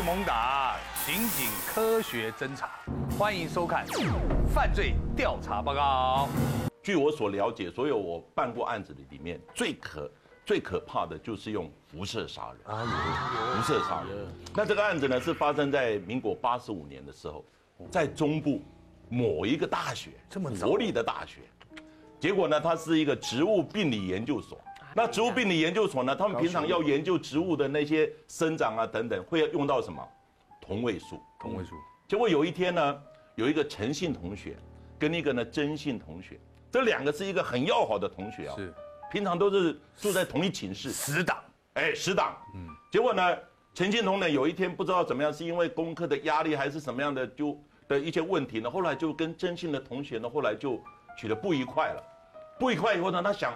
猛打，刑警科学侦查，欢迎收看《犯罪调查报告》。据我所了解，所有我办过案子的里面，最可最可怕的就是用辐射杀人。啊，有辐射杀人。那这个案子呢，是发生在民国八十五年的时候，在中部某一个大学，这么早国立的大学。结果呢，它是一个植物病理研究所。那植物病理研究所呢，他们平常要研究植物的那些生长啊等等，会用到什么？同位素。同位素。结果有一天呢，有一个陈姓同学跟一个呢曾姓同学，这两个是一个很要好的同学啊，是，平常都是住在同一寝室，死党。哎，死党。嗯。结果呢，陈信同呢有一天不知道怎么样，是因为功课的压力还是什么样的，就的一些问题呢，后来就跟曾姓的同学呢，后来就取得不愉快了。不愉快以后呢，他想，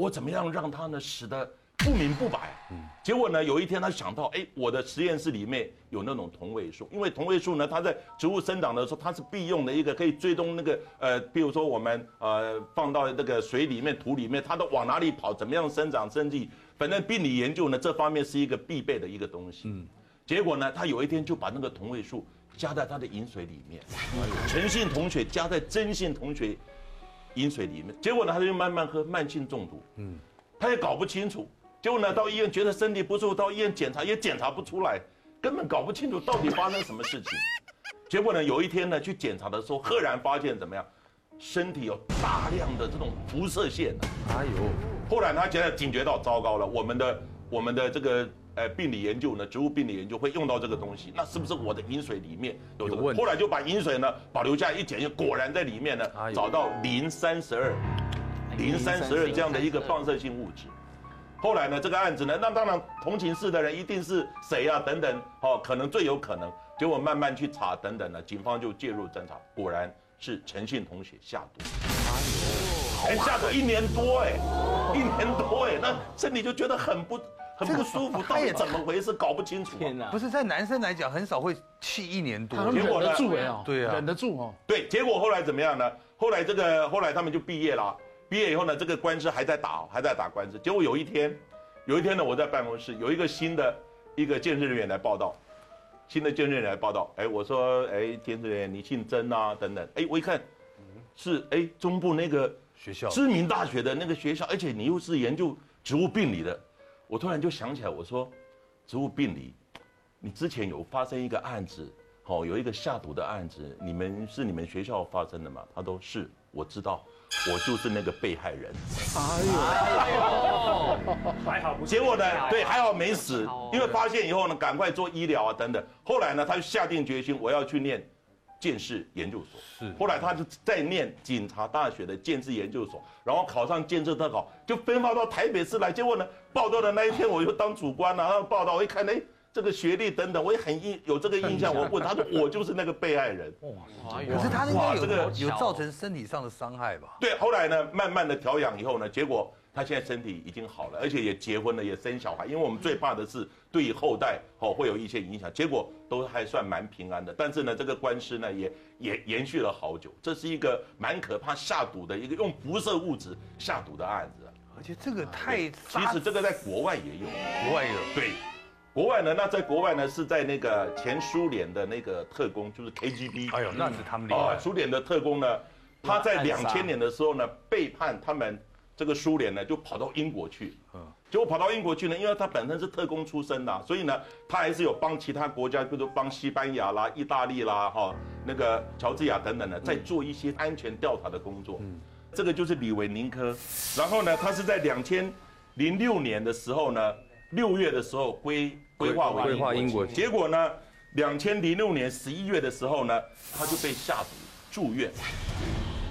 我怎么样让它呢死得不明不白？嗯，结果呢，有一天他想到，哎，我的实验室里面有那种同位素，因为同位素呢，它在植物生长的时候，它是必用的一个可以追踪那个呃，比如说我们呃放到那个水里面、土里面，它都往哪里跑，怎么样生长生计，反正病理研究呢这方面是一个必备的一个东西。嗯，结果呢，他有一天就把那个同位素加在他的饮水里面，诚信同学加在真信同学。饮水里面，结果呢，他就慢慢喝，慢性中毒。嗯，他也搞不清楚。结果呢，到医院觉得身体不舒服，到医院检查也检查不出来，根本搞不清楚到底发生什么事情。结果呢，有一天呢，去检查的时候，赫然发现怎么样，身体有大量的这种辐射线。哎呦！后来他觉得警觉到糟糕了，我们的我们的这个。呃，病理研究呢，植物病理研究会用到这个东西，那是不是我的饮水里面有这个？后来就把饮水呢保留下来一检验，果然在里面呢找到磷三十二、磷三十二这样的一个放射性物质。后来呢，这个案子呢，那当然同情室的人一定是谁啊？等等，哦，可能最有可能。结果慢慢去查，等等呢，警方就介入侦查，果然是陈姓同学下毒。哎呦，下毒一年多哎，一年多哎，那身体就觉得很不。很不舒服，到底怎么回事？搞不清楚。天哪！不是在男生来讲，很少会气一年多。结果忍得住哎对啊，忍得住哦。对，结果后来怎么样呢？后来这个后来他们就毕业了。毕业以后呢，这个官司还在打，还在打官司。结果有一天，有一天呢，我在办公室，有一个新的一个建设人员来报道，新的建设人员来报道。哎，我说，哎，建设人员，你姓曾啊？等等。哎，我一看，是哎中部那个学校知名大学的那个学校，而且你又是研究植物病理的。我突然就想起来，我说，植物病理，你之前有发生一个案子，好，有一个下毒的案子，你们是你们学校发生的吗？他都是，我知道，我就是那个被害人。哎呦，还好不结果呢？对，还好没死，因为发现以后呢，赶快做医疗啊等等。后来呢，他就下定决心，我要去念。建士研究所是，后来他就在念警察大学的建士研究所，然后考上建设特考，就分发到台北市来。结果呢，报道的那一天我就当主官了，然后报道我一看，哎，这个学历等等，我也很印有这个印象。我问他说，我就是那个被害人。哇，可是他应该有这个有造成身体上的伤害吧？对，后来呢，慢慢的调养以后呢，结果。他现在身体已经好了，而且也结婚了，也生小孩。因为我们最怕的是对于后代哦会有一些影响，结果都还算蛮平安的。但是呢，这个官司呢也也延续了好久。这是一个蛮可怕下毒的一个用辐射物质下毒的案子，而且这个太……其实这个在国外也有，国外有对，国外呢，那在国外呢是在那个前苏联的那个特工，就是 KGB。哎呦，那是他们厉害。苏联的特工呢，他在两千年的时候呢背叛他们。这个苏联呢，就跑到英国去，嗯，结果跑到英国去呢，因为他本身是特工出身的，所以呢，他还是有帮其他国家，比如帮西班牙啦、意大利啦、哈那个乔治亚等等的，在做一些安全调查的工作。嗯，这个就是李维宁科。然后呢，他是在两千零六年的时候呢，六月的时候规规划为英国，结果呢，两千零六年十一月的时候呢，他就被下毒住院。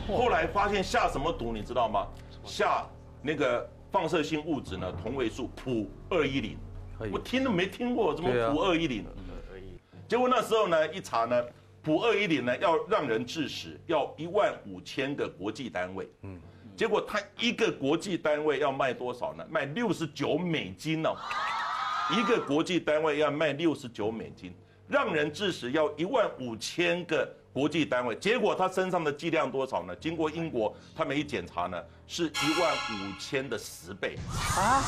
后来发现下什么毒，你知道吗？下那个放射性物质呢？同位素普二一零，我听都没听过，怎么普二一零？结果那时候呢，一查呢，普二一零呢要让人致死，要一万五千个国际单位。嗯，结果他一个国际单位要卖多少呢？卖六十九美金呢，一个国际单位要卖六十九美金，让人致死要一万五千个。国际单位，结果他身上的剂量多少呢？经过英国他们一检查呢，是一万五千的十倍啊，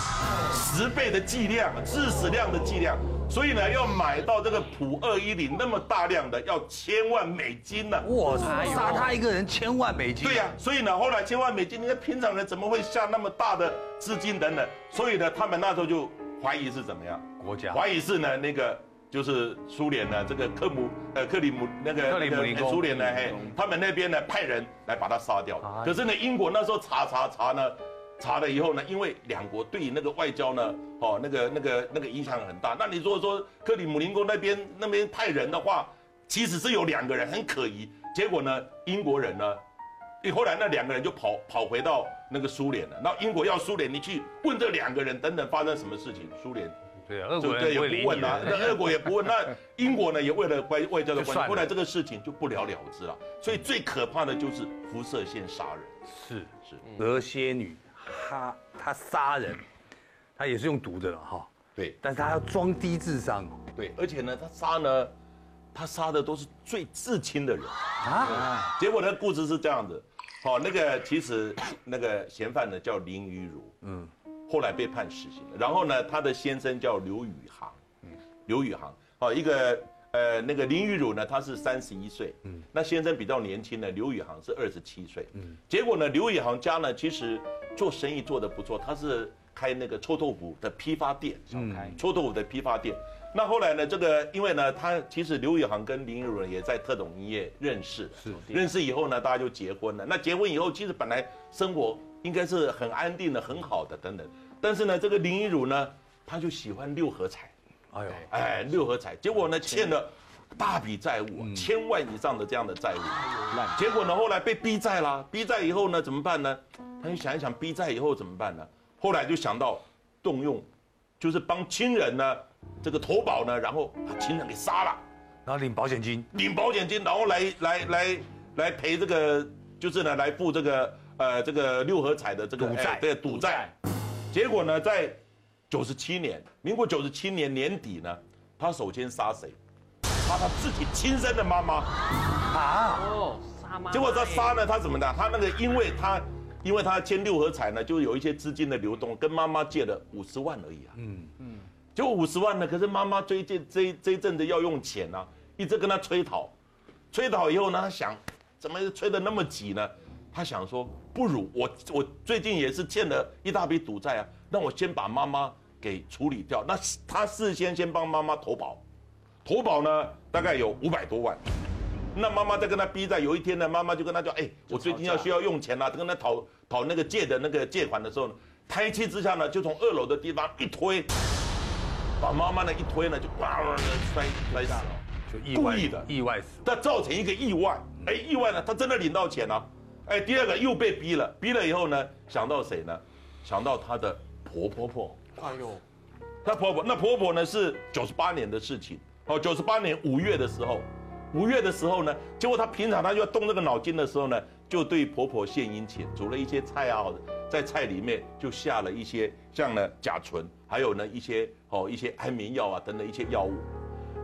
十倍的剂量，致死量的剂量，所以呢，要买到这个普二一零那么大量的，要千万美金呢。哇，杀他一个人千万美金。对呀，所以呢，后来千万美金，你看平常人怎么会下那么大的资金等等？所以呢，他们那时候就怀疑是怎么样？国家怀疑是呢那个。就是苏联呢，这个克姆呃克里姆那个克里姆林宫，苏联呢，嘿，他们那边呢派人来把他杀掉。可是呢，英国那时候查查查呢，查了以后呢，因为两国对那个外交呢，哦，那个那个那个影响很大。那你如果说克里姆林宫那边那边派人的话，其实是有两个人很可疑。结果呢，英国人呢，后来那两个人就跑跑回到那个苏联了。那英国要苏联，你去问这两个人等等发生什么事情，苏联。对，俄国也不问啊，那俄国也不问，那 英国呢也为了外外交的关系，后来这个事情就不了了之了。所以最可怕的就是辐射线杀人。是是，蛇蝎女，她她杀人，她也是用毒的了哈。对，但是她要装低智商。对，而且呢，她杀呢，她杀的都是最至亲的人啊。结果呢，故事是这样子，好，那个其实那个嫌犯呢叫林雨如，嗯。后来被判死刑，然后呢，他的先生叫刘宇航，嗯，刘宇航，哦，一个呃，那个林玉茹呢，他是三十一岁，嗯，那先生比较年轻呢，刘宇航是二十七岁，嗯，结果呢，刘宇航家呢，其实做生意做得不错，他是开那个臭豆腐的批发店，小开。臭豆腐的批发店，那后来呢，这个因为呢，他其实刘宇航跟林玉茹也在特种营业认识，是。认识以后呢，大家就结婚了，那结婚以后，其实本来生活。应该是很安定的、很好的等等，但是呢，这个林一儒呢，他就喜欢六合彩，哎呦，哎，六合彩，结果呢欠了大笔债务，千万以上的这样的债务，结果呢后来被逼债啦，逼债以后呢怎么办呢？他就想一想逼债以后怎么办呢？后来就想到动用，就是帮亲人呢这个投保呢，然后把亲人给杀了，然后领保险金，领保险金，然后来来来来赔这个，就是呢来付这个。呃，这个六合彩的这个赌债，对赌债，结果呢，在九十七年，民国九十七年年底呢，他首先杀谁？杀他自己亲生的妈妈啊！哦，杀妈。结果他杀呢，他怎么的？他那个，因为他，因为他签六合彩呢，就有一些资金的流动，跟妈妈借了五十万而已啊。嗯嗯。就五十万呢，可是妈妈最近这这一阵子要用钱啊，一直跟他催讨，催讨以后呢，他想，怎么催得那么急呢？他想说，不如我我最近也是欠了一大笔赌债啊，那我先把妈妈给处理掉。那他事先先帮妈妈投保，投保呢大概有五百多万。那妈妈在跟他逼债，有一天呢，妈妈就跟他讲，哎，我最近要需要用钱啦，跟他讨讨那个借的那个借款的时候呢，他一气之下呢，就从二楼的地方一推，把妈妈呢一推呢，就哇的摔摔下了，就故意的意外死，但造成一个意外，哎，意外呢，他真的领到钱了。哎，第二个又被逼了，逼了以后呢，想到谁呢？想到她的婆婆婆。哎呦，她婆婆，那婆婆呢是九十八年的事情。哦，九十八年五月的时候，五月的时候呢，结果她平常她就要动这个脑筋的时候呢，就对婆婆献殷勤，煮了一些菜啊，在菜里面就下了一些像呢甲醇，还有呢一些哦一些安眠药啊等等一些药物。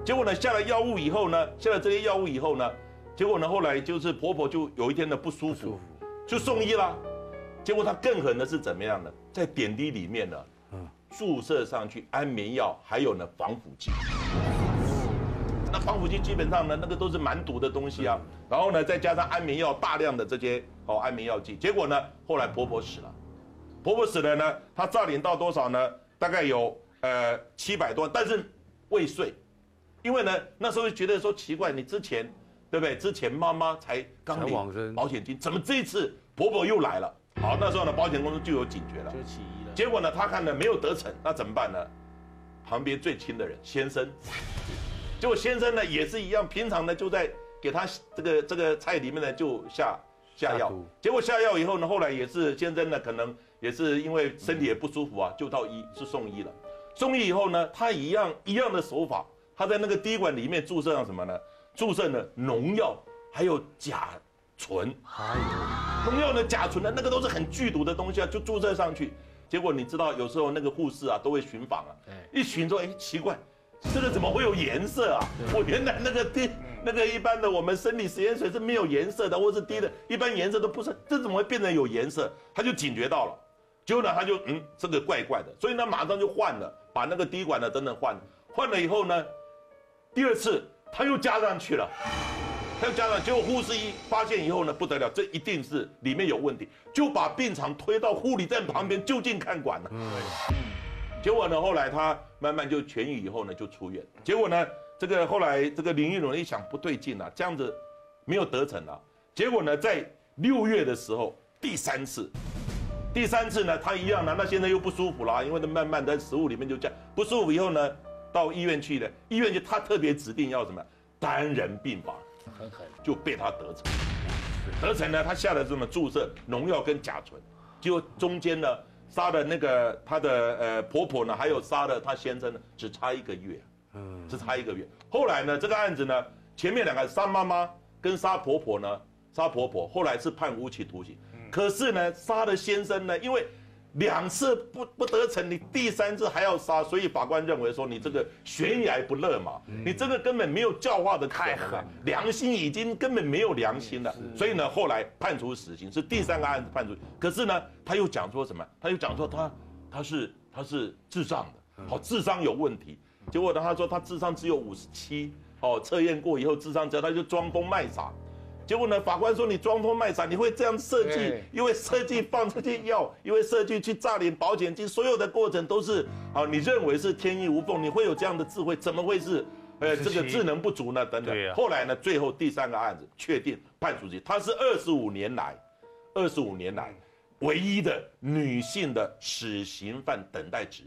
结果呢下了药物以后呢，下了这些药物以后呢。结果呢？后来就是婆婆就有一天的不舒服，就送医了。结果她更狠的是怎么样呢？在点滴里面呢，注射上去安眠药，还有呢防腐剂。那防腐剂基本上呢，那个都是蛮毒的东西啊。然后呢，再加上安眠药，大量的这些哦安眠药剂。结果呢，后来婆婆死了。婆婆死了呢，她诈领到多少呢？大概有呃七百多，但是未遂。因为呢，那时候觉得说奇怪，你之前。对不对？之前妈妈才刚领保险金，怎么这一次婆婆又来了？好，那时候呢，保险公司就有警觉了，就起疑了。结果呢，他看呢没有得逞，那怎么办呢？旁边最亲的人先生，结果先生呢也是一样，平常呢就在给他这个这个菜里面呢就下下药，结果下药以后呢，后来也是先生呢可能也是因为身体也不舒服啊，就到医是送医了。送医以后呢，他一样一样的手法，他在那个滴管里面注射上什么呢？注射呢农药，还有甲醇，还有农药呢甲醇呢，那个都是很剧毒的东西啊，就注射上去。结果你知道，有时候那个护士啊都会巡访啊，一巡说，哎，奇怪，这个怎么会有颜色啊？我原来那个滴那个一般的我们生理食盐水是没有颜色的，或是滴的，一般颜色都不是，这怎么会变成有颜色？他就警觉到了，结果呢，他就嗯，这个怪怪的，所以呢，马上就换了，把那个滴管呢等等换，换了以后呢，第二次他又加上去了，他又加上，结果护士一发现以后呢，不得了，这一定是里面有问题，就把病床推到护理站旁边就近看管了。嗯，结果呢，后来他慢慢就痊愈以后呢，就出院。结果呢，这个后来这个林玉龙一想不对劲了，这样子没有得逞了。结果呢，在六月的时候第三次，第三次呢，他一样呢，那现在又不舒服了，因为他慢慢在食物里面就这样不舒服以后呢，到医院去了，医院就他特别指定要什么单人病房，很狠，就被他得逞。得逞呢，他下了这么注射农药跟甲醇，就中间呢。杀的那个他的呃婆婆呢，还有杀的他先生呢，只差一个月，嗯，只差一个月。后来呢，这个案子呢，前面两个杀妈妈跟杀婆婆呢，杀婆婆后来是判无期徒刑，可是呢，杀的先生呢，因为。两次不不得逞，你第三次还要杀，所以法官认为说你这个悬崖不勒马，你这个根本没有教化的太狠，良心已经根本没有良心了。所以呢，后来判处死刑，是第三个案子判处。可是呢，他又讲说什么？他又讲说他他是他是智障的，好智商有问题。结果呢，他说他智商只有五十七，哦，测验过以后智商只他就装疯卖傻。结果呢？法官说你装疯卖傻，你会这样设计，因为设计放这些药，因为设计去诈领保险金，所有的过程都是啊，你认为是天衣无缝，你会有这样的智慧，怎么会是，呃，这个智能不足呢？等等。后来呢，最后第三个案子确定判处刑，她是二十五年来，二十五年来唯一的女性的死刑犯等待值。